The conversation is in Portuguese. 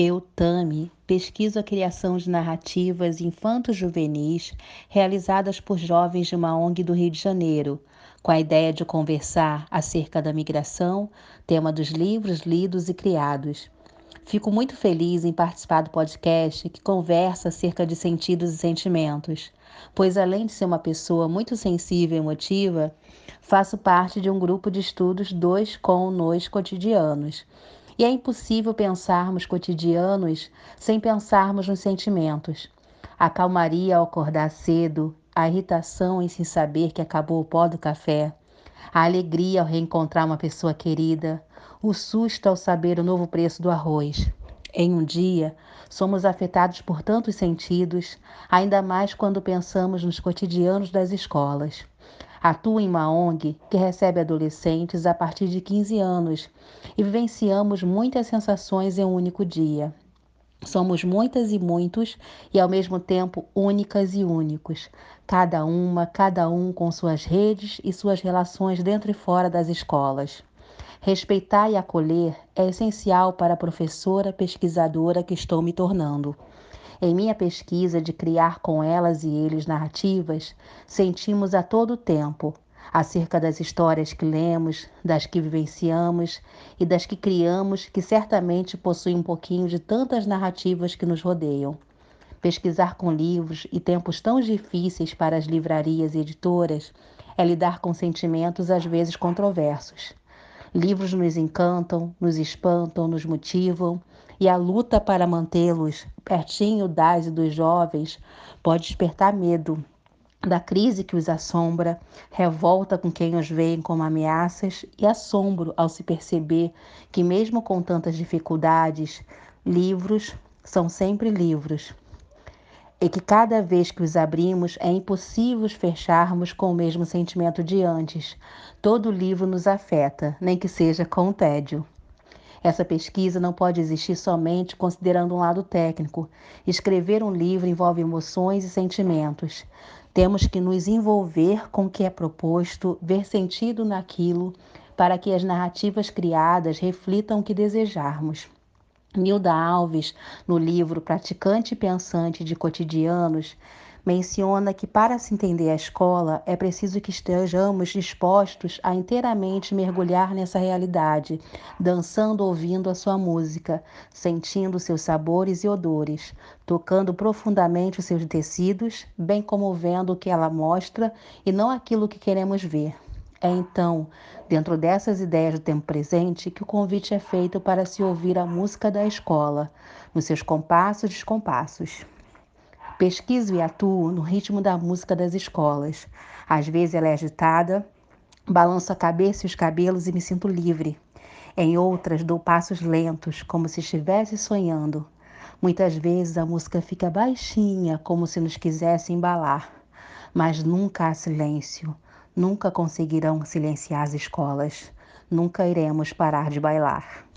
Eu, Tami, pesquiso a criação de narrativas infanto-juvenis realizadas por jovens de uma ONG do Rio de Janeiro, com a ideia de conversar acerca da migração, tema dos livros lidos e criados. Fico muito feliz em participar do podcast que conversa acerca de sentidos e sentimentos, pois além de ser uma pessoa muito sensível e emotiva, faço parte de um grupo de estudos dois com nos cotidianos e é impossível pensarmos cotidianos sem pensarmos nos sentimentos. A calmaria ao acordar cedo, a irritação em se saber que acabou o pó do café, a alegria ao reencontrar uma pessoa querida, o susto ao saber o novo preço do arroz. Em um dia, somos afetados por tantos sentidos, ainda mais quando pensamos nos cotidianos das escolas. Atuo em uma ONG que recebe adolescentes a partir de 15 anos e vivenciamos muitas sensações em um único dia. Somos muitas e muitos e ao mesmo tempo únicas e únicos, cada uma, cada um com suas redes e suas relações dentro e fora das escolas. Respeitar e acolher é essencial para a professora pesquisadora que estou me tornando. Em minha pesquisa de criar com elas e eles narrativas, sentimos a todo tempo acerca das histórias que lemos, das que vivenciamos e das que criamos, que certamente possuem um pouquinho de tantas narrativas que nos rodeiam. Pesquisar com livros e tempos tão difíceis para as livrarias e editoras é lidar com sentimentos às vezes controversos. Livros nos encantam, nos espantam, nos motivam e a luta para mantê-los pertinho das e dos jovens pode despertar medo da crise que os assombra, revolta com quem os veem como ameaças e assombro ao se perceber que, mesmo com tantas dificuldades, livros são sempre livros. E que cada vez que os abrimos é impossível os fecharmos com o mesmo sentimento de antes. Todo livro nos afeta, nem que seja com tédio. Essa pesquisa não pode existir somente considerando um lado técnico. Escrever um livro envolve emoções e sentimentos. Temos que nos envolver com o que é proposto, ver sentido naquilo, para que as narrativas criadas reflitam o que desejarmos. Nilda Alves, no livro Praticante e Pensante de Cotidianos, menciona que para se entender a escola é preciso que estejamos dispostos a inteiramente mergulhar nessa realidade, dançando ouvindo a sua música, sentindo seus sabores e odores, tocando profundamente os seus tecidos, bem como vendo o que ela mostra e não aquilo que queremos ver. É então, dentro dessas ideias do tempo presente, que o convite é feito para se ouvir a música da escola, nos seus compassos e descompassos. Pesquiso e atuo no ritmo da música das escolas. Às vezes ela é agitada, balanço a cabeça e os cabelos e me sinto livre. Em outras, dou passos lentos, como se estivesse sonhando. Muitas vezes a música fica baixinha, como se nos quisesse embalar. Mas nunca há silêncio. Nunca conseguirão silenciar as escolas. Nunca iremos parar de bailar.